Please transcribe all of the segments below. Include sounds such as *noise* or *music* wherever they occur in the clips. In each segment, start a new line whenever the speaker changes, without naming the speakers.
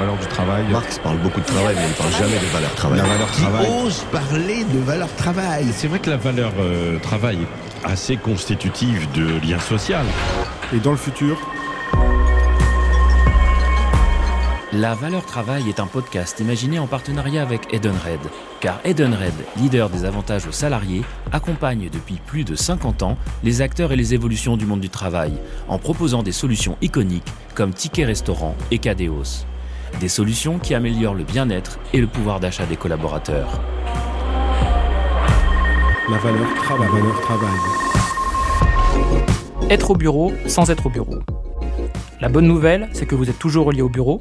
valeur du travail.
Marx parle beaucoup de travail, mais il ne parle jamais de valeur travail.
La valeur travail.
Qui ose parler de valeur travail.
C'est vrai que la valeur euh, travail est assez constitutive de lien social.
Et dans le futur,
La valeur travail est un podcast imaginé en partenariat avec Edenred. Car Edenred, leader des avantages aux salariés, accompagne depuis plus de 50 ans les acteurs et les évolutions du monde du travail en proposant des solutions iconiques comme Ticket Restaurant et Cadeos. Des solutions qui améliorent le bien-être et le pouvoir d'achat des collaborateurs.
la valeur travail. La valeur travail.
Être au bureau sans être au bureau. La bonne nouvelle, c'est que vous êtes toujours relié au bureau.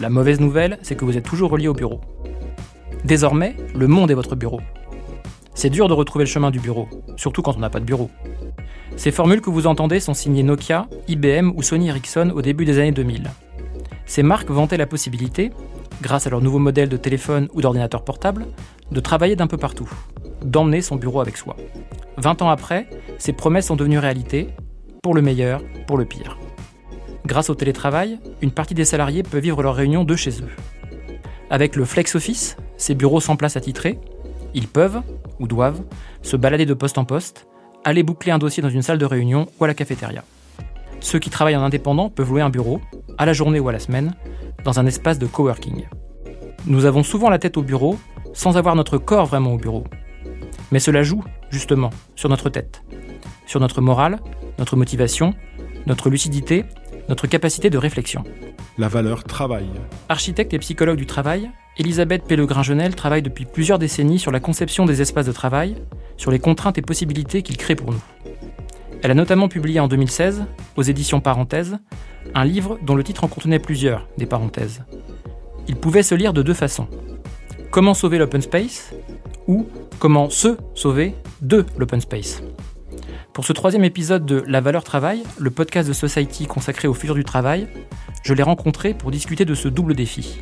La mauvaise nouvelle, c'est que vous êtes toujours relié au bureau. Désormais, le monde est votre bureau. C'est dur de retrouver le chemin du bureau, surtout quand on n'a pas de bureau. Ces formules que vous entendez sont signées Nokia, IBM ou Sony Ericsson au début des années 2000. Ces marques vantaient la possibilité, grâce à leur nouveaux modèles de téléphone ou d'ordinateur portable, de travailler d'un peu partout, d'emmener son bureau avec soi. 20 ans après, ces promesses sont devenues réalité, pour le meilleur, pour le pire. Grâce au télétravail, une partie des salariés peut vivre leurs réunions de chez eux. Avec le Flex Office, ces bureaux sans place attitrée, ils peuvent, ou doivent, se balader de poste en poste, aller boucler un dossier dans une salle de réunion ou à la cafétéria. Ceux qui travaillent en indépendant peuvent louer un bureau, à la journée ou à la semaine, dans un espace de coworking. Nous avons souvent la tête au bureau sans avoir notre corps vraiment au bureau. Mais cela joue, justement, sur notre tête, sur notre morale, notre motivation, notre lucidité notre capacité de réflexion.
La valeur travail.
Architecte et psychologue du travail, Elisabeth Pellegrin-Genel travaille depuis plusieurs décennies sur la conception des espaces de travail, sur les contraintes et possibilités qu'il crée pour nous. Elle a notamment publié en 2016, aux éditions Parenthèses, un livre dont le titre en contenait plusieurs, des parenthèses. Il pouvait se lire de deux façons. Comment sauver l'open space ou comment se sauver de l'open space. Pour ce troisième épisode de La valeur travail, le podcast de Society consacré au futur du travail, je l'ai rencontré pour discuter de ce double défi.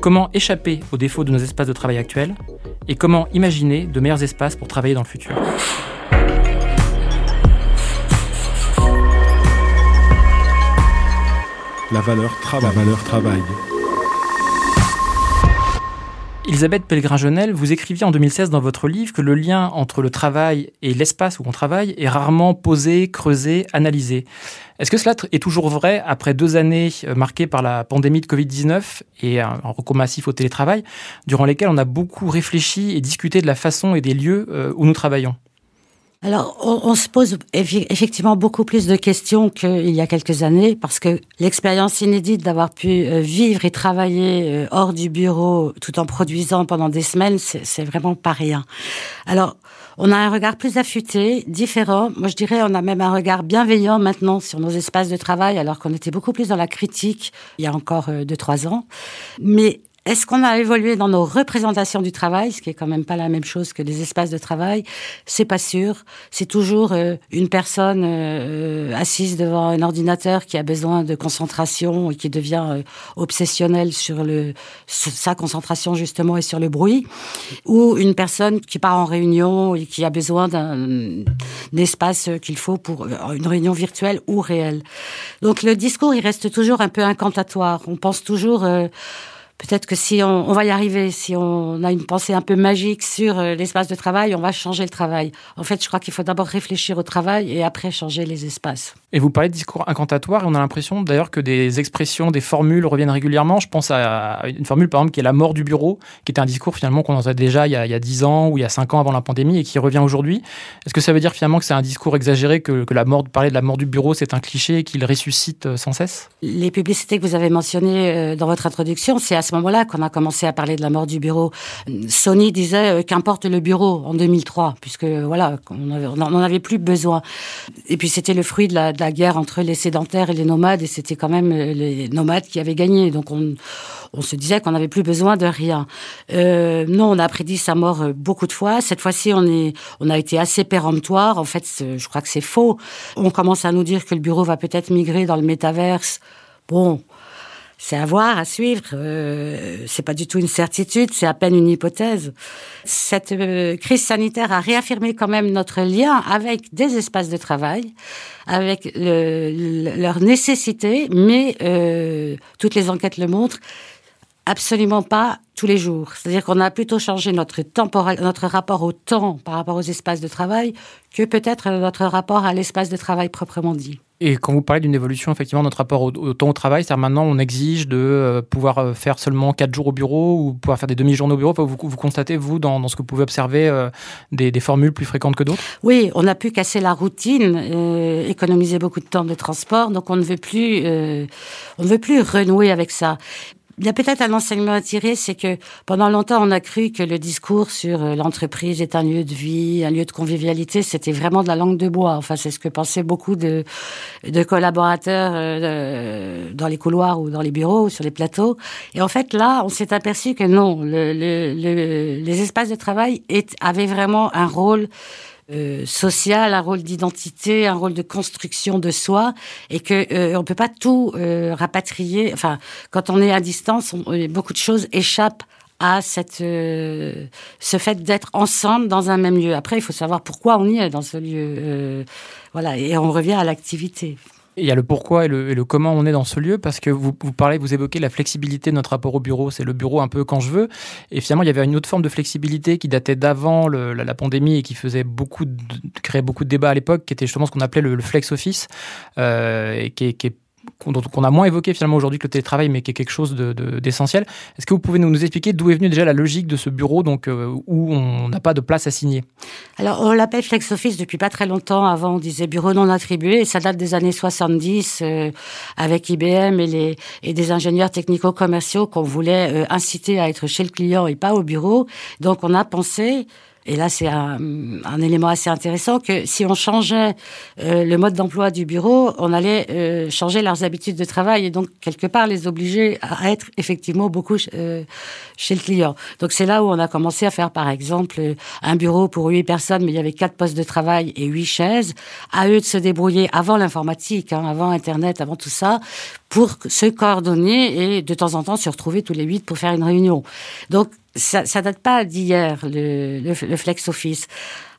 Comment échapper aux défauts de nos espaces de travail actuels et comment imaginer de meilleurs espaces pour travailler dans le futur.
La valeur travail. La valeur travail.
Elisabeth Pellegrin-Genel, vous écriviez en 2016 dans votre livre que le lien entre le travail et l'espace où on travaille est rarement posé, creusé, analysé. Est-ce que cela est toujours vrai après deux années euh, marquées par la pandémie de Covid-19 et un recours massif au télétravail, durant lesquelles on a beaucoup réfléchi et discuté de la façon et des lieux euh, où nous travaillons?
Alors, on, se pose effectivement beaucoup plus de questions qu'il y a quelques années, parce que l'expérience inédite d'avoir pu euh, vivre et travailler euh, hors du bureau tout en produisant pendant des semaines, c'est vraiment pas rien. Alors, on a un regard plus affûté, différent. Moi, je dirais, on a même un regard bienveillant maintenant sur nos espaces de travail, alors qu'on était beaucoup plus dans la critique il y a encore euh, deux, trois ans. Mais est-ce qu'on a évolué dans nos représentations du travail, ce qui est quand même pas la même chose que les espaces de travail? C'est pas sûr. C'est toujours euh, une personne euh, assise devant un ordinateur qui a besoin de concentration et qui devient euh, obsessionnelle sur le sa concentration justement et sur le bruit, ou une personne qui part en réunion et qui a besoin d'un espace qu'il faut pour une réunion virtuelle ou réelle. Donc le discours il reste toujours un peu incantatoire. On pense toujours peut-être que si on, va y arriver, si on a une pensée un peu magique sur euh, l'espace de travail, on va changer le travail. En fait, je crois qu'il faut d'abord réfléchir au travail et après changer les espaces.
Et vous parlez de discours incantatoire et on a l'impression d'ailleurs que des expressions, des formules reviennent régulièrement. Je pense à une formule par exemple qui est la mort du bureau, qui était un discours finalement qu'on entendait déjà il y, a, il 10 ans ou il y a 5 ans avant la pandémie et qui revient aujourd'hui. Est-ce que ça veut dire finalement que c'est un discours exagéré, que, la mort, parler de la mort du bureau c'est un cliché et qu'il ressuscite euh, sans cesse?
Les publicités que vous avez mentionnées euh, dans votre introduction, c'est à ce moment-là qu'on a commencé à parler de la mort du bureau. Sony disait euh, qu'importe le bureau en 2003, puisque voilà, on n'en avait plus besoin. Et puis c'était le fruit de la guerre entre les sédentaires et les nomades, et c'était quand même euh, les nomades qui avaient gagné. Donc on, se disait qu'on n'avait plus besoin de rien. Euh, non, on a prédit sa mort euh, beaucoup de fois. Cette fois-ci, on on a été assez péremptoire. En fait, je crois que c'est faux. On commence à nous dire que le bureau va peut-être migrer dans le métaverse. Bon, c'est à voir, à suivre. Euh, c'est pas du tout une certitude, c'est à peine une hypothèse. Cette euh, crise sanitaire a réaffirmé quand même notre lien avec des espaces de travail, avec leur nécessité, mais euh, toutes les enquêtes le montrent. Absolument pas tous les jours. C'est-à-dire qu'on a plutôt changé notre, temporel, notre rapport au temps par rapport aux espaces de travail que peut-être notre rapport à l'espace de travail proprement dit.
Et quand vous parlez d'une évolution, effectivement, notre rapport au, temps au travail, c'est-à-dire maintenant on exige de euh, pouvoir euh, faire seulement 4 jours au bureau ou pouvoir faire des demi-journées au bureau. vous, vous, constatez, vous, dans, ce que vous pouvez observer, euh, des, formules plus fréquentes que d'autres?
Oui, on a pu casser la routine, économiser beaucoup de temps de transport, donc on ne veut plus, on ne veut plus renouer avec ça. Il y a peut-être un enseignement à tirer, c'est que pendant longtemps, on a cru que le discours sur euh, l'entreprise est un lieu de vie, un lieu de convivialité, c'était vraiment de la langue de bois. Enfin, c'est ce que pensaient beaucoup de, de collaborateurs euh, dans les couloirs ou dans les bureaux ou sur les plateaux. Et en fait, là, on s'est aperçu que non, le, le, les espaces de travail avaient vraiment un rôle euh, social, un rôle d'identité, un rôle de construction de soi, et que euh, on peut pas tout euh, rapatrier. Enfin, quand on est à distance, beaucoup de choses échappent à cette, ce fait d'être ensemble dans un même lieu. Après, il faut savoir pourquoi on y est dans ce lieu. voilà, et on revient à l'activité
il y a le pourquoi et le, comment on est dans ce lieu, parce que vous, vous parlez, vous évoquez la flexibilité de notre rapport au bureau. C'est le bureau un peu quand je veux. Et finalement, il y avait une autre forme de flexibilité qui datait d'avant la, pandémie et qui faisait beaucoup de, créait beaucoup de débats à l'époque, qui était justement ce qu'on appelait le, flex office, euh, et qui est qu'on a moins évoqué finalement aujourd'hui que le télétravail, mais qui est quelque chose d'essentiel. Est-ce que vous pouvez nous, expliquer d'où est venue déjà la logique de ce bureau donc, euh, où on n'a pas de place à signer?
Alors, on l'appelle Flex Office depuis pas très longtemps. Avant, on disait bureau non attribué, et ça date des années 70 euh, avec IBM et, les, et des ingénieurs technico-commerciaux qu'on voulait euh, inciter à être chez le client et pas au bureau. Donc, on a pensé et là, c'est un, un, élément assez intéressant que si on changeait euh, le mode d'emploi du bureau, on allait euh, changer leurs habitudes de travail et donc quelque part les obliger à être effectivement beaucoup euh, chez le client. Donc c'est là où on a commencé à faire par exemple un bureau pour huit personnes, mais il y avait quatre postes de travail et huit chaises. À eux de se débrouiller avant l'informatique, hein, avant Internet, avant tout ça, pour se coordonner et de temps en temps se retrouver tous les huit pour faire une réunion. Donc ça, ça date pas d'hier le, le, flex office.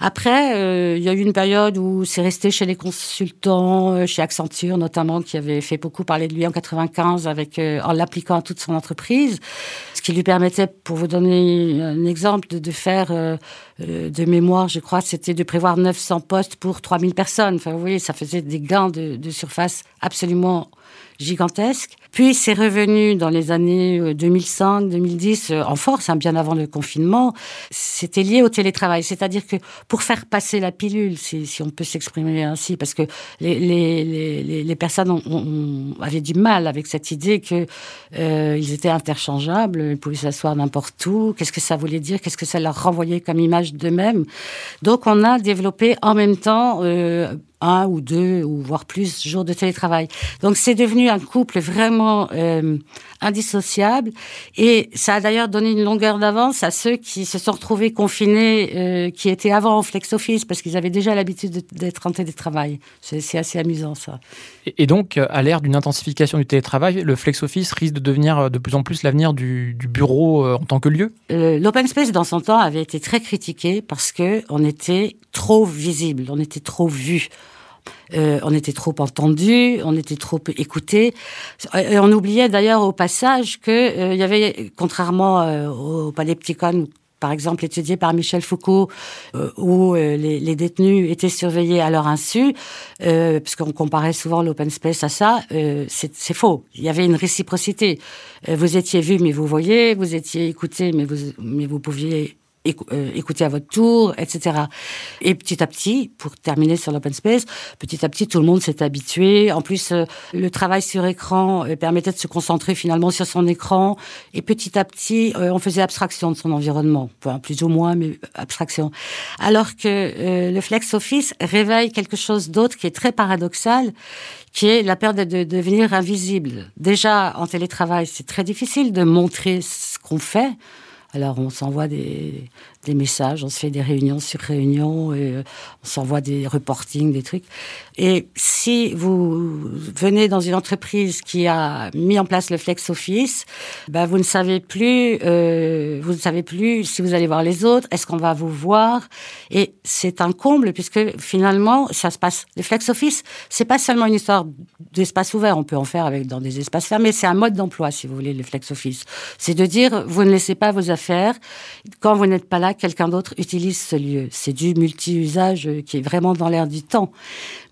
Après, euh, il y a eu une période où c'est resté chez les consultants, euh, chez Accenture notamment, qui avait fait beaucoup parler de lui en 95 avec euh, en l'appliquant à toute son entreprise, ce qui lui permettait, pour vous donner un exemple, de, faire de mémoire, je crois, c'était de prévoir 900 postes pour 3000 personnes. Enfin, vous voyez, ça faisait des gains de, de surface absolument gigantesque. Puis c'est revenu dans les années 2005, euh, 2010 euh, en force, hein, bien avant le confinement. C'était lié au télétravail, c'est-à-dire que pour faire passer la pilule, si, si on peut s'exprimer ainsi, parce que les, les, les, les personnes ont, ont, avaient du mal avec cette idée que euh, ils étaient interchangeables, ils pouvaient s'asseoir n'importe où. Qu'est-ce que ça voulait dire? Qu'est-ce que ça leur renvoyait comme image d'eux-mêmes? Donc on a développé en même temps euh, un ou deux ou voire plus jours de télétravail. Donc c'est devenu un couple vraiment euh, indissociable et ça a d'ailleurs donné une longueur d'avance à ceux qui se sont retrouvés confinés, euh, qui étaient avant en flex office parce qu'ils avaient déjà l'habitude d'être en télétravail. C'est assez amusant ça.
Et, donc à l'ère d'une intensification du télétravail, le flex office risque de devenir euh, de plus en plus l'avenir du, du, bureau en tant que lieu?
L'open space dans son temps avait été très critiqué parce que on était trop visible, on était trop vu. Euh, on était trop entendu, on était trop écouté. Et on oubliait d'ailleurs au passage que euh, y avait, contrairement euh, au Panepticon, par exemple étudié par Michel Foucault, où les, détenus étaient surveillés à leur insu, puisqu'on comparait souvent l'open space à ça, c'est faux. Il y avait une réciprocité. vous étiez vu, mais vous voyez, vous étiez écouté, mais vous, mais vous pouviez euh, écouter à votre tour, etc. Et petit à petit, pour terminer sur l'open space, petit à petit, tout le monde s'est habitué. En plus, euh, le travail sur écran euh, permettait de se concentrer finalement sur son écran. Et petit à petit, on faisait abstraction de son environnement, plus ou moins, mais abstraction. Alors que le flex office réveille quelque chose d'autre qui est très paradoxal, qui est la peur de devenir invisible. Déjà, en télétravail, c'est très difficile de montrer ce qu'on fait. Alors on s'envoie des, des messages, on se fait des réunions sur réunions, et euh, on s'envoie des reportings, des trucs. Et si vous venez dans une entreprise qui a mis en place le flex office, bah vous ne savez plus, euh, vous ne savez plus si vous allez voir les autres, est-ce qu'on va vous voir? Et c'est un comble puisque finalement ça se passe. Le flex office, c'est pas seulement une histoire d'espace ouvert, on peut en faire avec dans des espaces fermés, c'est un mode d'emploi si vous voulez le flex office. C'est de dire vous ne laissez pas vos affaires quand vous n'êtes pas là quelqu'un d'autre utilise ce lieu. C'est du multi-usage qui est vraiment dans l'air du temps.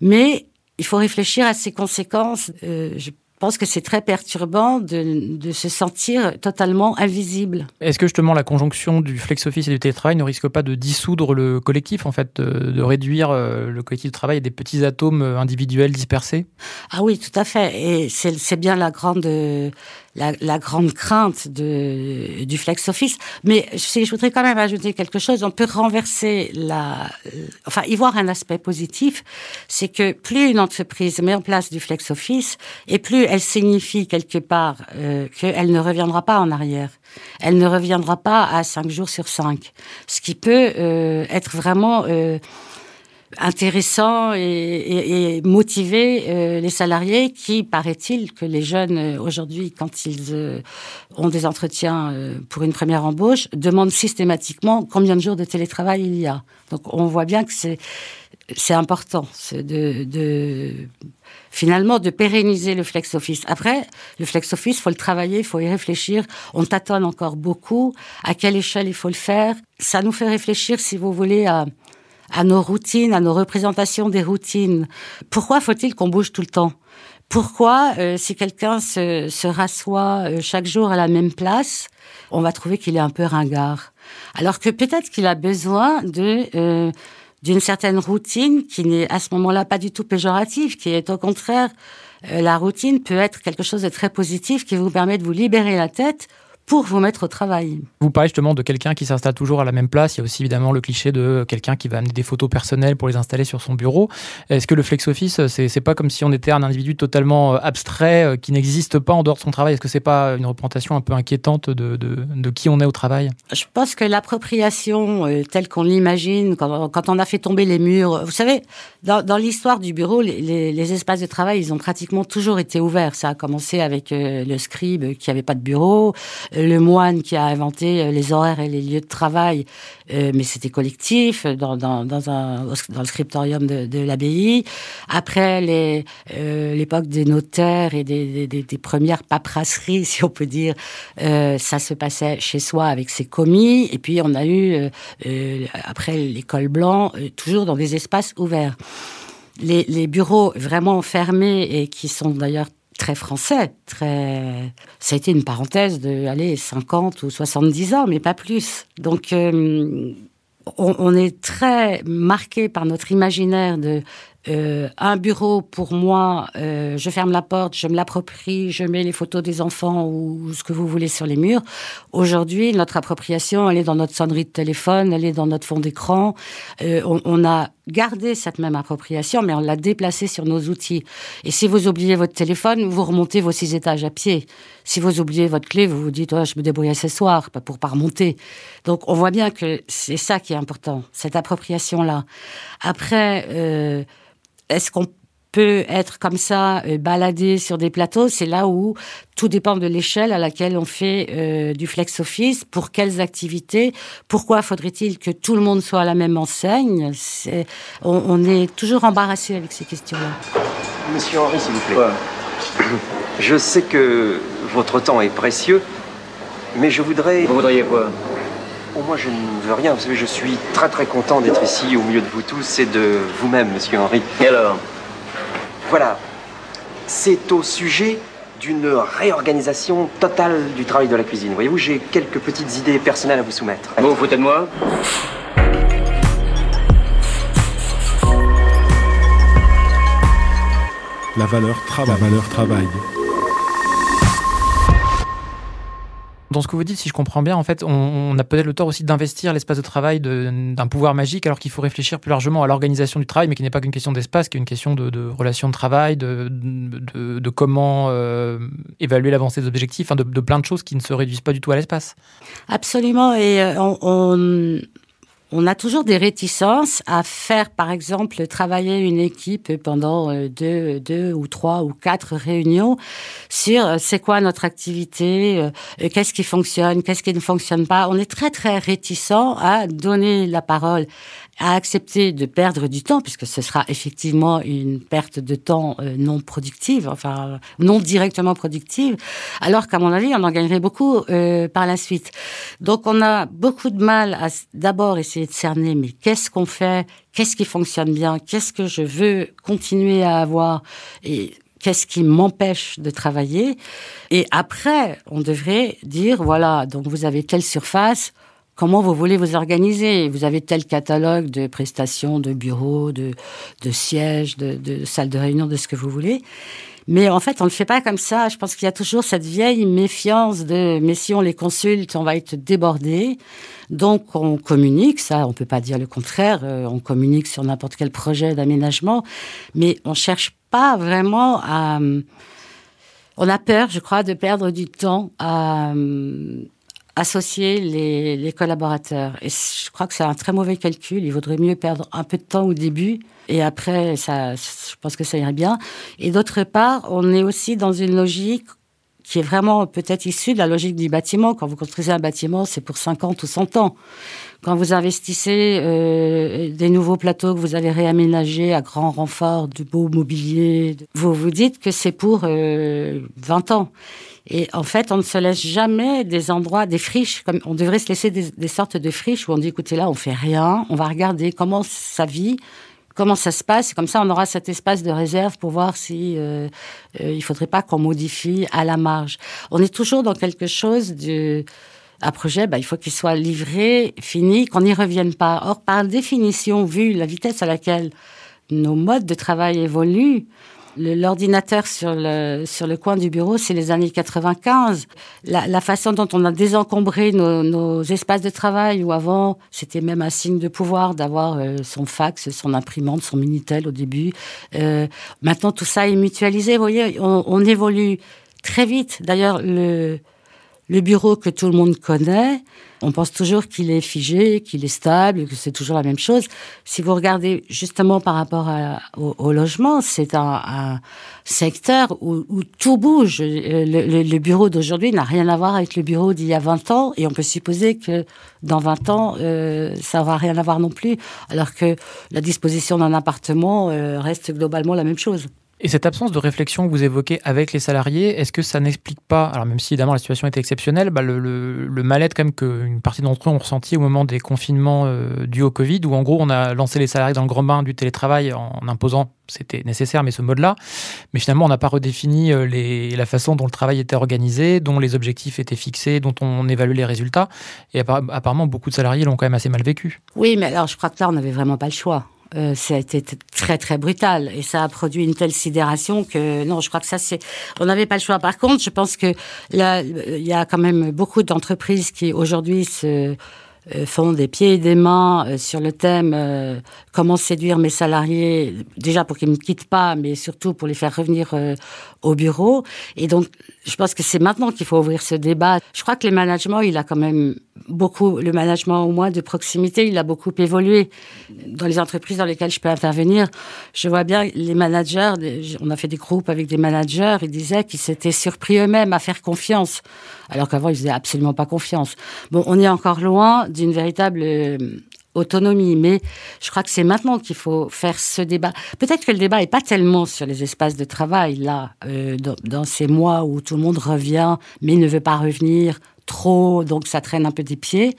Mais il faut réfléchir à ses conséquences. Euh, je pense que c'est très perturbant de, se sentir totalement invisible.
Est-ce que justement la conjonction du flex office et du télétravail ne risque pas de dissoudre le collectif, en fait, de réduire euh, le collectif de travail à des petits atomes euh, individuels dispersés?
Ah oui, tout à fait. Et c'est bien la grande la, la, grande crainte de, du flex office. Mais je, je, voudrais quand même ajouter quelque chose. On peut renverser la, enfin, y voir un aspect positif. C'est que plus une entreprise met en place du flex office et plus elle signifie quelque part euh, qu'elle ne reviendra pas en arrière. Elle ne reviendra pas à cinq jours sur cinq Ce qui peut euh, être vraiment euh, intéressant et, et, et motiver euh, les salariés qui, paraît-il, que les jeunes euh, aujourd'hui, quand ils euh, ont des entretiens euh, pour une première embauche, demandent systématiquement combien de jours de télétravail il y a. Donc on voit bien que c'est c'est important de, de, finalement de pérenniser le flex office. Après, le flex office, faut le travailler, il faut y réfléchir. On tâtonne encore beaucoup. À quelle échelle il faut le faire? Ça nous fait réfléchir, si vous voulez, à à nos routines, à nos représentations des routines. Pourquoi faut-il qu'on bouge tout le temps? Pourquoi, euh, si quelqu'un se, se rassoit euh, chaque jour à la même place, on va trouver qu'il est un peu ringard? Alors que peut-être qu'il a besoin de euh, d'une certaine routine qui n'est à ce moment-là pas du tout péjorative, qui est au contraire, euh, la routine peut être quelque chose de très positif qui vous permet de vous libérer la tête pour vous mettre au travail.
Vous parlez justement de quelqu'un qui s'installe toujours à la même place. Il y a aussi évidemment le cliché de quelqu'un qui va amener des photos personnelles pour les installer sur son bureau. Est-ce que le flex office, c'est pas comme si on était un individu totalement euh, abstrait euh, qui n'existe pas en dehors de son travail? Est-ce que c'est pas une représentation un peu inquiétante de, qui on est au travail?
Je pense que l'appropriation euh, telle qu'on l'imagine, quand, on a fait tomber les murs, vous savez, dans, l'histoire du bureau, les, espaces de travail, ils ont pratiquement toujours été ouverts. Ça a commencé avec le scribe qui n'avait pas de bureau le moine qui a inventé euh, les horaires et les lieux de travail, euh, mais c'était collectif euh, dans, le scriptorium de, l'abbaye. Après l'époque des notaires et des, premières paperasseries, *laughs* si on peut dire, ça se passait chez soi avec ses commis. Et puis on a eu, après l'école blanc, toujours dans des espaces ouverts. Les, bureaux vraiment fermés et qui sont d'ailleurs très français, très. Ça a été une parenthèse de, allez, 50 ou 70 ans, mais pas plus. Donc, euh, on, est très marqué par notre imaginaire de euh, un bureau pour moi, euh, je ferme la porte, je me l'approprie, je mets les photos des enfants ou ce que vous voulez sur les murs. Aujourd'hui, notre appropriation, elle est dans notre sonnerie de téléphone, elle est dans notre fond d'écran. On, on, a garder cette même appropriation, mais on l'a déplacée sur nos outils. Et si vous oubliez votre téléphone, vous remontez vos six étages à pied. Si vous oubliez votre clé, vous vous dites oh, je me débrouille ce soir pour pas remonter. Donc on voit bien que c'est ça qui est important, cette appropriation là. Après, euh, est-ce qu'on peut être comme ça euh, baladé sur des plateaux, c'est là où tout dépend de l'échelle à laquelle on fait euh, du flex office, pour quelles activités, pourquoi faudrait-il que tout le monde soit à la même enseigne? On, est toujours embarrassé avec ces questions-là.
Monsieur Henri, s'il vous plaît. Je sais que votre temps est précieux, mais je voudrais...
Vous voudriez quoi?
Oh, moi, je ne veux rien. Vous savez, je suis très très content d'être ici au milieu de vous tous et de vous-même, monsieur Henri.
Et alors?
Voilà, c'est au sujet d'une réorganisation totale du travail de la cuisine. Voyez-vous, j'ai quelques petites idées personnelles à vous soumettre.
Bon, vous foutez de moi
La valeur. La valeur travail.
Dans ce que vous dites, si je comprends bien, en fait, on, on a peut-être le tort aussi d'investir l'espace de travail d'un pouvoir magique, alors qu'il faut réfléchir plus largement à l'organisation du travail, mais qui n'est pas qu'une question d'espace, qui est une question de, de relation de travail, de, de, de comment euh, évaluer l'avancée des objectifs, de, de plein de choses qui ne se réduisent pas du tout à l'espace.
Absolument. Et euh, on, on, on a toujours des réticences à faire, par exemple, travailler une équipe pendant euh, deux, deux ou trois ou quatre réunions sur euh, c'est quoi notre activité, euh, qu'est-ce qui fonctionne, qu'est-ce qui ne fonctionne pas. On est très, très réticent à donner la parole à accepter de perdre du temps, puisque ce sera effectivement une perte de temps euh, non productive, enfin non directement productive, alors qu'à mon avis, on en gagnerait beaucoup euh, par la suite. Donc on a beaucoup de mal à d'abord essayer de cerner, mais qu'est-ce qu'on fait, qu'est-ce qui fonctionne bien, qu'est-ce que je veux continuer à avoir? Et qu'est-ce qui m'empêche de travailler? Et après, on devrait dire, voilà, donc vous avez telle surface, comment vous voulez vous organiser? Vous avez tel catalogue de prestations, de bureaux, de, de sièges, de, de salles de réunion, de ce que vous voulez. Mais en fait, on ne le fait pas comme ça. Je pense qu'il y a toujours cette vieille méfiance de mais si on les consulte, on va être débordé. Donc on communique, ça, on peut pas dire le contraire. euh, on communique sur n'importe quel projet d'aménagement, mais on cherche pas vraiment à. On a peur, je crois, de perdre du temps à associer les, collaborateurs. Et je crois que c'est un très mauvais calcul. Il vaudrait mieux perdre un peu de temps au début et après, ça, je pense que ça irait bien. Et d'autre part, on est aussi dans une logique qui est vraiment peut-être issue de la logique du bâtiment. Quand vous construisez un bâtiment, c'est pour 50 ou 100 ans. Quand vous investissez euh, des nouveaux plateaux que vous allez réaménager à grand renfort de beau mobilier, vous vous dites que c'est pour euh, 20 ans. Et en fait, on ne se laisse jamais des endroits, des friches, comme on devrait se laisser des, des sortes de friches où on dit, écoutez, là, on fait rien, on va regarder comment ça vit, comment ça se passe. Comme ça, on aura cet espace de réserve pour voir si euh, euh, il faudrait pas qu'on modifie à la marge. On est toujours dans quelque chose de un projet, bah, il faut qu'il soit livré, fini, qu'on n'y revienne pas. Or, par définition, vu la vitesse à laquelle nos modes de travail évoluent, l'ordinateur sur le, sur le coin du bureau, c'est les années 95. La, la façon dont on a désencombré nos, espaces de travail, où avant, c'était même un signe de pouvoir d'avoir euh, son fax, son imprimante, son Minitel au début. Euh, maintenant, tout ça est mutualisé. Vous voyez, on, on évolue très vite. D'ailleurs, le, le bureau que tout le monde connaît, on pense toujours qu'il est figé, qu'il est stable, que c'est toujours la même chose. Si vous regardez justement par rapport au, logement, c'est un, secteur où, tout bouge. Le, bureau d'aujourd'hui n'a rien à voir avec le bureau d'il y a 20 ans, et on peut supposer que dans 20 ans, euh, ça n'aura rien à voir non plus, alors que la disposition d'un appartement euh, reste globalement la même chose.
Et cette absence de réflexion que vous évoquez avec les salariés, est-ce que ça n'explique pas, alors même si évidemment la situation était exceptionnelle, bah, le, mal-être quand même qu'une partie d'entre eux ont ressenti au moment des confinements euh, dus au Covid, où en gros on a lancé les salariés dans le grand bain du télétravail en imposant, c'était nécessaire, mais ce mode-là, mais finalement on n'a pas redéfini euh, la façon dont le travail était organisé, dont les objectifs étaient fixés, dont on évaluait les résultats, et apparemment beaucoup de salariés l'ont quand même assez mal vécu.
Oui, mais alors je crois que là, on n'avait vraiment pas le choix. Euh, ça a été très très brutal et ça a produit une telle sidération que non, je crois que ça c'est, on n'avait pas le choix. Par contre, je pense que là, il y a quand même beaucoup d'entreprises qui aujourd'hui se euh, font des pieds et des mains euh, sur le thème euh, comment séduire mes salariés, déjà pour qu'ils ne me quittent pas, mais surtout pour les faire revenir euh, au bureau. Et donc, je pense que c'est maintenant qu'il faut ouvrir ce débat. Je crois que le management, il a quand même beaucoup, le management au moins de proximité, il a beaucoup évolué. Dans les entreprises dans lesquelles je peux intervenir, je vois bien les managers, on a fait des groupes avec des managers, ils disaient qu'ils s'étaient surpris eux-mêmes à faire confiance, alors qu'avant ils faisaient absolument pas confiance. Bon, on est encore loin d'une véritable euh, autonomie, mais je crois que c'est maintenant qu'il faut faire ce débat. Peut-être que le débat est pas tellement sur les espaces de travail là, euh, dans, dans ces mois où tout le monde revient, mais ne veut pas revenir trop, donc ça traîne un peu des pieds.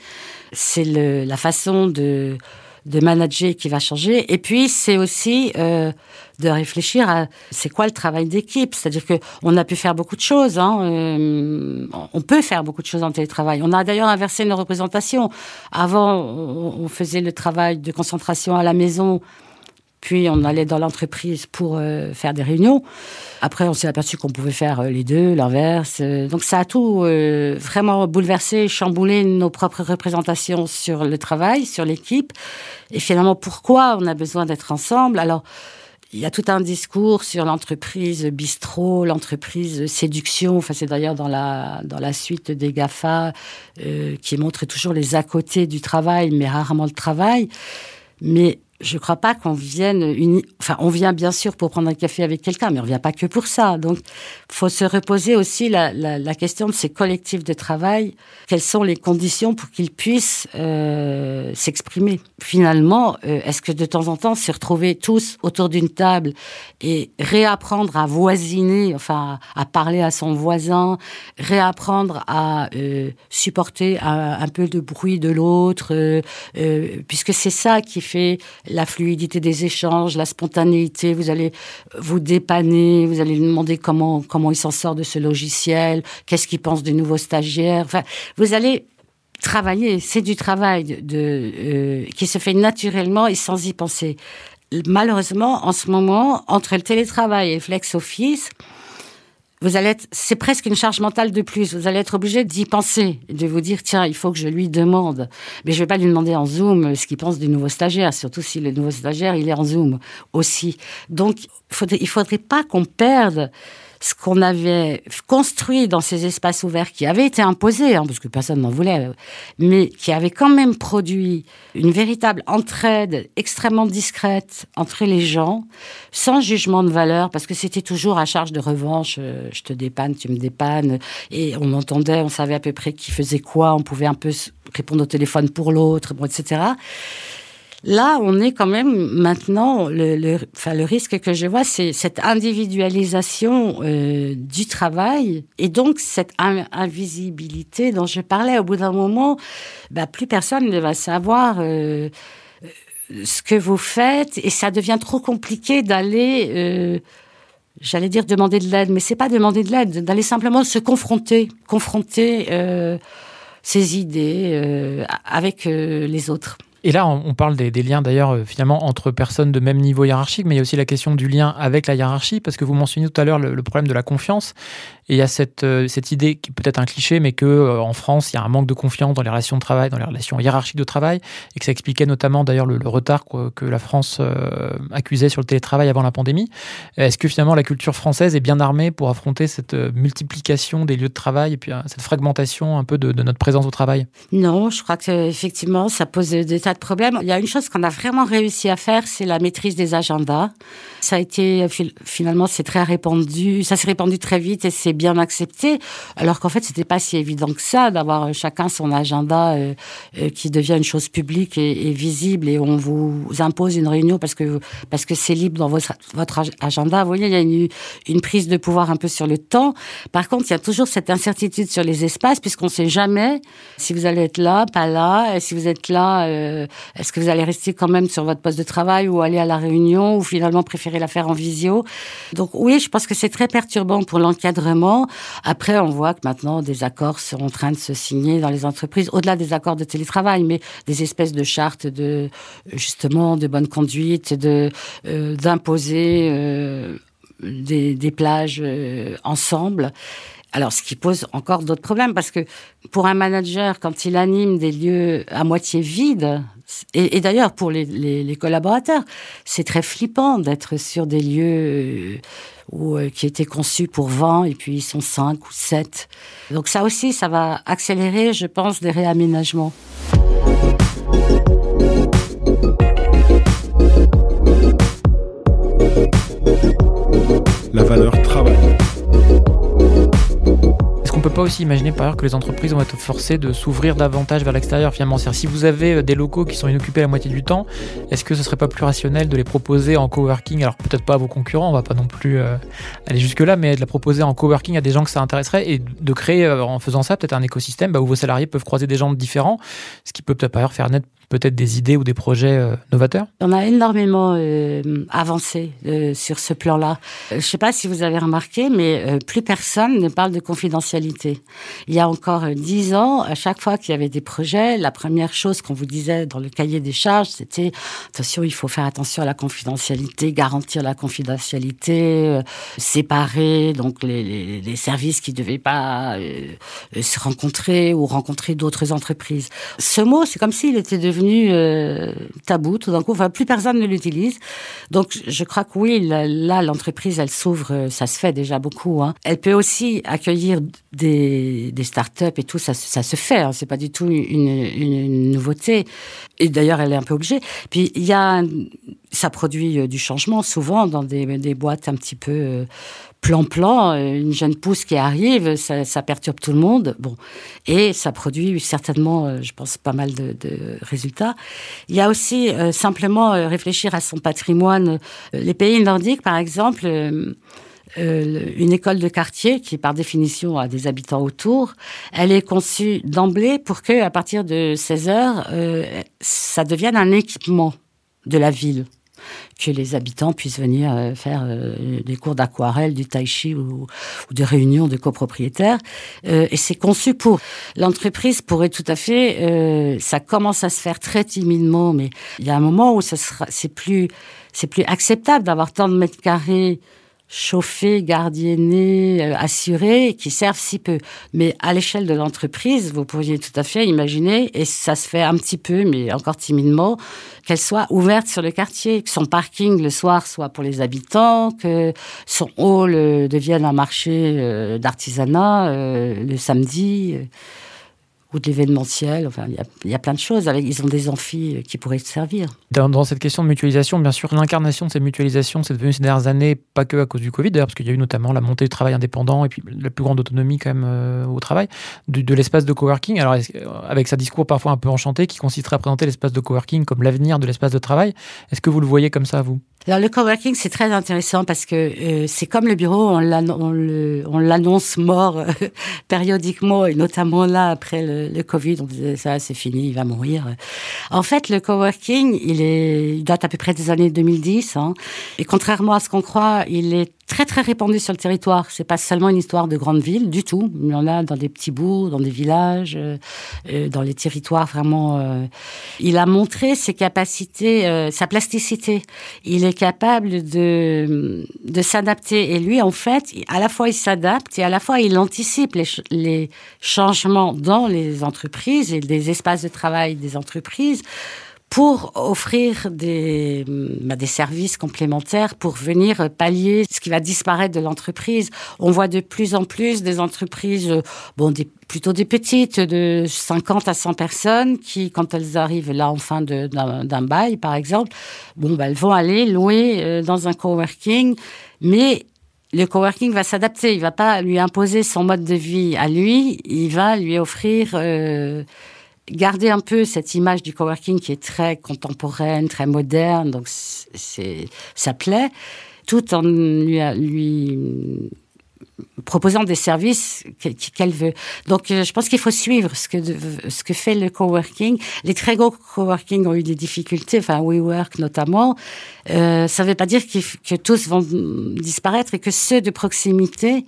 C'est la façon de de manager qui va changer. Et puis, c'est aussi euh, de réfléchir à c'est quoi le travail d'équipe. C'est-à-dire que on a pu faire beaucoup de choses. Hein, euh, on peut faire beaucoup de choses en télétravail. On a d'ailleurs inversé nos représentations. Avant, on, faisait le travail de concentration à la maison puis on allait dans l'entreprise pour euh, faire des réunions. Après, on s'est aperçu qu'on pouvait faire euh, les deux, l'inverse. Euh, Donc ça a tout vraiment bouleversé, chamboulé nos propres représentations sur le travail, sur l'équipe. Et finalement, pourquoi on a besoin d'être ensemble? Alors, il y a tout un discours sur l'entreprise bistrot, l'entreprise séduction. Enfin, c'est d'ailleurs dans la dans la suite des Gafa qui montre toujours les à côté du travail, mais rarement le travail. Mais je crois pas qu'on vienne uni... enfin on vient bien sûr pour prendre un café avec quelqu'un mais on vient pas que pour ça. Donc faut se reposer aussi la, la, question de ces collectifs de travail. Quelles sont les conditions pour qu'ils puissent euh, s'exprimer? Finalement euh, est-ce que de temps en temps se retrouver tous autour d'une table et réapprendre à voisiner enfin à, parler à son voisin réapprendre à euh, supporter un, peu de bruit de l'autre puisque c'est ça qui fait la fluidité des échanges, la spontanéité. Vous allez vous dépanner, vous allez lui demander comment comment il s'en sort de ce logiciel, qu'est-ce qu'il pense du nouveau stagiaire. Enfin, vous allez travailler. C'est du travail euh, qui se fait naturellement et sans y penser. Malheureusement, en ce moment, entre le télétravail et le flex office, vous allez être, c'est presque une charge mentale de plus. Vous allez être obligé d'y penser, de vous dire tiens, il faut que je lui demande. Mais je vais pas lui demander en Zoom ce qu'il pense du nouveau stagiaire, surtout si le nouveau stagiaire il est en Zoom aussi. Donc, il faudrait pas qu'on perde ce qu'on avait construit dans ces espaces ouverts qui avaient été imposés, hein, parce que personne n'en voulait, mais qui avait quand même produit une véritable entraide extrêmement discrète entre les gens, sans jugement de valeur, parce que c'était toujours à charge de revanche, euh, je te dépanne, tu me dépannes, et on entendait, on savait à peu près qui faisait quoi, on pouvait un peu répondre au téléphone pour l'autre, bon, etc. Là, on est quand même maintenant, le, le, enfin, le risque que je vois, c'est cette individualisation euh, du travail et donc cette in invisibilité dont je parlais. Au bout d'un moment, bah, plus personne ne va savoir euh, ce que vous faites et ça devient trop compliqué d'aller... Euh, J'allais dire demander de l'aide, mais c'est pas demander de l'aide, d'aller simplement se confronter, confronter euh, ses idées euh, avec euh, les autres.
Et là, on parle des, liens d'ailleurs euh, finalement entre personnes de même niveau hiérarchique, mais il y a aussi la question du lien avec la hiérarchie, parce que vous mentionniez tout à l'heure le, problème de la confiance. Et il y a cette, euh, cette idée qui peut être un cliché, mais que euh, en France, il y a un manque de confiance dans les relations de travail, dans les relations hiérarchiques de travail, et que ça expliquait notamment d'ailleurs le, retard que la France euh, accusait sur le télétravail avant la pandémie. Est-ce que finalement la culture française est bien armée pour affronter cette multiplication des lieux de travail et puis cette fragmentation un peu de, de notre présence au travail?
Non, je crois que effectivement, ça pose des tas de problèmes. Il y a une chose qu'on a vraiment réussi à faire, c'est la maîtrise des agendas. Ça a été finalement, c'est très répandu, ça s'est répandu très vite et c'est bien accepté, alors qu'en fait, c'était pas si évident que ça d'avoir chacun son agenda euh, euh, qui devient une chose publique et, visible et on vous impose une réunion parce que parce que c'est libre dans votre, votre agenda. Vous voyez, il y a une, une prise de pouvoir un peu sur le temps. Par contre, il y a toujours cette incertitude sur les espaces puisqu'on sait jamais si vous allez être là, pas là, et si vous êtes là, euh, est-ce que vous allez rester quand même sur votre poste de travail ou aller à la réunion ou finalement préférer la faire en visio? Donc oui, je pense que c'est très perturbant pour l'encadrement après, on voit que maintenant, des accords sont en train de se signer dans les entreprises, au-delà des accords de télétravail, mais des espèces de chartes de, justement, de bonne conduite, euh, d'imposer euh, des, des, plages euh, ensemble. Alors, ce qui pose encore d'autres problèmes, parce que pour un manager, quand il anime des lieux à moitié vides, et, d'ailleurs pour les, collaborateurs, c'est très flippant d'être sur des lieux ou euh, qui étaient conçus pour 20 et puis ils sont 5 ou 7. Donc ça aussi, ça va accélérer, je pense, des réaménagements.
La valeur travail.
Qu'on peut pas aussi imaginer par ailleurs que les entreprises vont être forcées de s'ouvrir davantage vers l'extérieur finalement. Si vous avez des locaux qui sont inoccupés la moitié du temps, est-ce que ce serait pas plus rationnel de les proposer en coworking? Alors peut-être pas à vos concurrents, on va pas non plus euh, aller jusque là, mais de la proposer en coworking à des gens que ça intéresserait et de créer euh, en faisant ça peut-être un écosystème bah, où vos salariés peuvent croiser des gens différents, ce qui peut peut-être par ailleurs faire naître peut-être des idées ou des projets euh, novateurs?
On a énormément euh, avancé euh, sur ce plan-là. Je ne sais pas si vous avez remarqué, mais plus personne ne parle de confidentialité. Il y a encore dix ans, à chaque fois qu'il y avait des projets, la première chose qu'on vous disait dans le cahier des charges, c'était attention, il faut faire attention à la confidentialité, garantir la confidentialité, séparer donc les, les, services qui ne devaient pas se rencontrer ou rencontrer d'autres entreprises. Ce mot, c'est comme s'il était devenu euh, tabou tout d'un coup. Enfin, plus personne ne l'utilise. Donc, je crois que oui, là, l'entreprise, elle s'ouvre, euh, ça se fait déjà beaucoup. Hein. Elle peut aussi accueillir des, des start-up et tout, ça, ça se fait. Hein. C'est pas du tout une, nouveauté. Et d'ailleurs, elle est un peu obligée. Puis, il y a, ça produit euh, du changement souvent dans des, boîtes un petit peu plan-plan. euh, Une jeune pousse qui arrive, ça, ça perturbe tout le monde. Bon, et ça produit certainement, euh, je pense, pas mal de, de résultats. Il y a aussi euh, simplement euh, réfléchir à son patrimoine. Euh, Les pays nordiques, par exemple. euh, une école de quartier qui, par définition, a des habitants autour, elle est conçue d'emblée pour que, à partir de 16 heures, ça devienne un équipement de la ville que les habitants puissent venir euh, faire euh, des cours d'aquarelle, du tai chi ou, ou des réunions de copropriétaires. Euh, et c'est conçu pour. L'entreprise pourrait tout à fait. ça commence à se faire très timidement, mais il y a un moment où ça sera, c'est plus, c'est plus acceptable d'avoir tant de mètres carrés chauffés, gardiennés, euh, assurés, qui servent si peu. Mais à l'échelle de l'entreprise, vous pourriez tout à fait imaginer, et ça se fait un petit peu, mais encore timidement, qu'elle soit ouverte sur le quartier, que son parking le soir soit pour les habitants, que son hall euh, devienne un marché euh, d'artisanat le samedi. Ou de l'événementiel, enfin, il y a, plein de choses. Ils ont des amphis euh, qui pourraient servir.
Dans, cette question de mutualisation, bien sûr, l'incarnation de cette mutualisation, c'est devenu ces dernières années, pas que à cause du Covid, d'ailleurs, parce qu'il y a eu notamment la montée du travail indépendant et puis la plus grande autonomie quand même euh, au travail, de, l'espace de coworking. Alors, euh, avec sa discours parfois un peu enchanté, qui consisterait à présenter l'espace de coworking comme l'avenir de l'espace de travail, est-ce que vous le voyez comme ça, vous?
Alors le coworking c'est très intéressant parce que euh, c'est comme le bureau, on l'annonce mort *laughs* périodiquement et notamment là après le, le Covid, on disait ça c'est fini, il va mourir. En fait le coworking il est, il date à peu près des années 2010 hein, et contrairement à ce qu'on croit, il est très très répandu sur le territoire. C'est pas seulement une histoire de grande ville du tout. Il y en a dans des petits bourgs, dans des villages, euh, euh, dans les territoires vraiment. euh, Il a montré ses capacités, euh, sa plasticité. Il est capable de de s'adapter. Et lui, en fait, à la fois il s'adapte et à la fois il anticipe les, les changements dans les entreprises et des espaces de travail des entreprises pour offrir des, bah, des services complémentaires pour venir pallier ce qui va disparaître de l'entreprise. On voit de plus en plus des entreprises, euh, bon, des, plutôt des petites, de 50 à 100 personnes, qui, quand elles arrivent là en fin d'un bail, par exemple, bon, bah, elles vont aller louer euh, dans un coworking, mais le coworking va s'adapter. Il va pas lui imposer son mode de vie à lui. Il va lui offrir euh, garder un peu cette image du coworking qui est très contemporaine, très moderne, donc ça plaît, tout en lui, proposant des services que- qu'elle veut. Donc, euh, je pense qu'il faut suivre ce que, fait le coworking. Les très gros coworking ont eu des difficultés, enfin WeWork notamment. Euh, ça ne veut pas dire que tous vont disparaître et que ceux de proximité,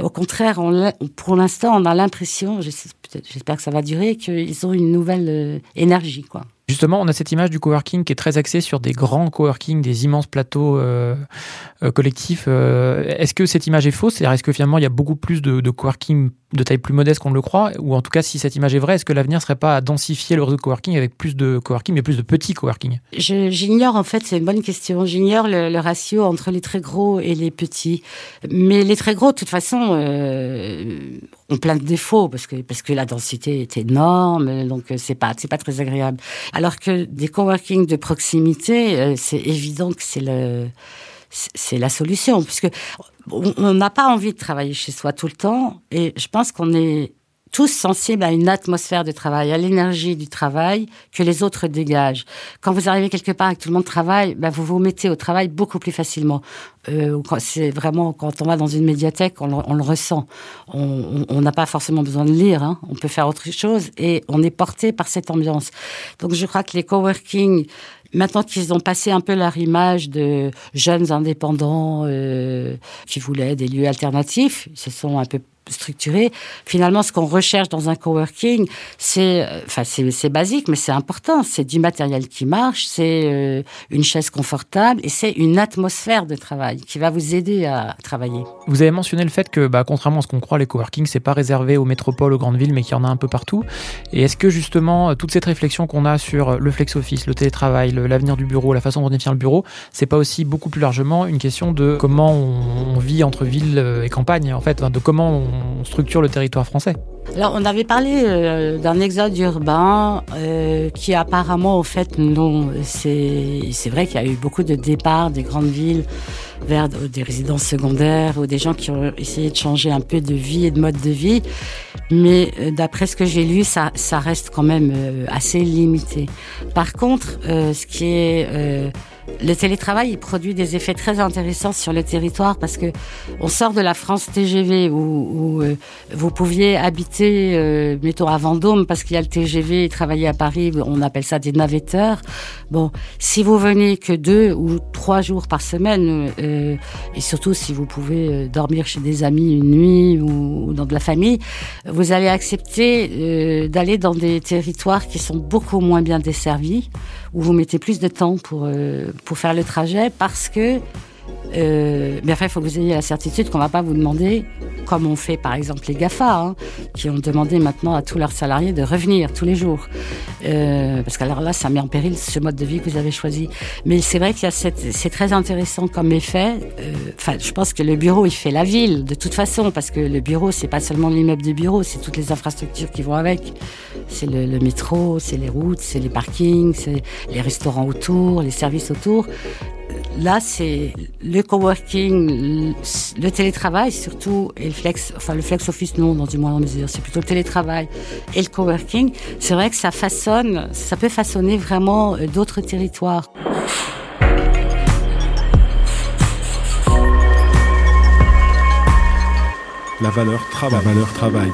au contraire, on pour l'instant, on a l'impression, j'espère que ça va durer, qu'ils ont une nouvelle euh, énergie, quoi.
Justement, on a cette image du coworking qui est très axée sur des grands coworking, des immenses plateaux euh, euh, collectifs. Euh, est-ce que cette image est fausse? C'est-à-dire, est-ce que finalement il y a beaucoup plus de, de coworking de taille plus modeste qu'on le croit? Ou en tout cas, si cette image est vraie, est-ce que l'avenir serait pas à densifier le réseau de coworking avec plus de coworking, mais plus de petits coworking?
J'ignore, en fait, c'est une bonne question. J'ignore le, ratio entre les très gros et les petits. Mais les très gros, de toute façon, ont plein de défauts parce que, parce que la densité est énorme, donc euh, c'est pas, c'est pas très agréable. Alors que des coworking de proximité, euh, c'est évident que c'est le, c'est la solution puisque on n'a pas envie de travailler chez soi tout le temps et je pense qu'on est tous sensibles à une atmosphère de travail, à l'énergie du travail que les autres dégagent. Quand vous arrivez quelque part et que tout le monde travaille, ben vous vous mettez au travail beaucoup plus facilement. Euh, c'est vraiment quand on va dans une médiathèque, on, on le ressent. On n'a pas forcément besoin de lire, hein. on peut faire autre chose et on est porté par cette ambiance. Donc je crois que les coworking Maintenant qu'ils ont passé un peu leur image de jeunes indépendants euh, qui voulaient des lieux alternatifs, ils se sont un peu structuré. Finalement, ce qu'on recherche dans un coworking, c'est, euh, enfin, c'est basique, mais c'est important. C'est du matériel qui marche, c'est euh, une chaise confortable et c'est une atmosphère de travail qui va vous aider à travailler.
Vous avez mentionné le fait que, bah, contrairement à ce qu'on croit, les coworking, c'est pas réservé aux métropoles, aux grandes villes, mais qu'il y en a un peu partout. Et est-ce que justement, toute cette réflexion qu'on a sur le flex office, le télétravail, l'avenir du bureau, la façon dont on tient le bureau, c'est pas aussi beaucoup plus largement une question de comment on, vit entre ville et campagne, en fait, de comment on on structure le territoire français.
Alors, on avait parlé euh, d'un exode urbain euh, qui apparemment, au fait, non. C'est vrai qu'il y a eu beaucoup de départs des grandes villes vers des résidences secondaires ou des gens qui ont essayé de changer un peu de vie et de mode de vie. Mais euh, d'après ce que j'ai lu, ça, ça reste quand même assez limité. Par contre, ce qui est le télétravail, il produit des effets très intéressants sur le territoire parce que on sort de la France TGV où, euh, vous pouviez habiter, euh, mettons à Vendôme parce qu'il y a le TGV et travailler à Paris, on appelle ça des navetteurs. Bon, si vous venez que deux ou trois jours par semaine euh, et surtout si vous pouvez dormir chez des amis une nuit ou, dans de la famille, vous allez accepter d'aller dans des territoires qui sont beaucoup moins bien desservis où vous mettez plus de temps pour pour faire le trajet parce que euh, mais enfin, il faut que vous ayez la certitude qu'on ne va pas vous demander, comme on fait par exemple les GAFA, hein, qui ont demandé maintenant à tous leurs salariés de revenir tous les jours. Euh, parce qu'alors là, ça met en péril ce mode de vie que vous avez choisi. Mais c'est vrai qu'il c'est très intéressant comme effet. Euh, je pense que le bureau, il fait la ville de toute façon, parce que le bureau, c'est pas seulement l'immeuble de bureau, c'est toutes les infrastructures qui vont avec. C'est le métro, c'est les routes, c'est les parkings, c'est les restaurants autour, les services autour là, c'est le coworking, le télétravail surtout, et le flex, enfin le flex office non, dans une moindre mesure, c'est plutôt le télétravail et le coworking. C'est vrai que ça façonne, ça peut façonner vraiment euh, d'autres territoires.
La valeur travail. La valeur travail.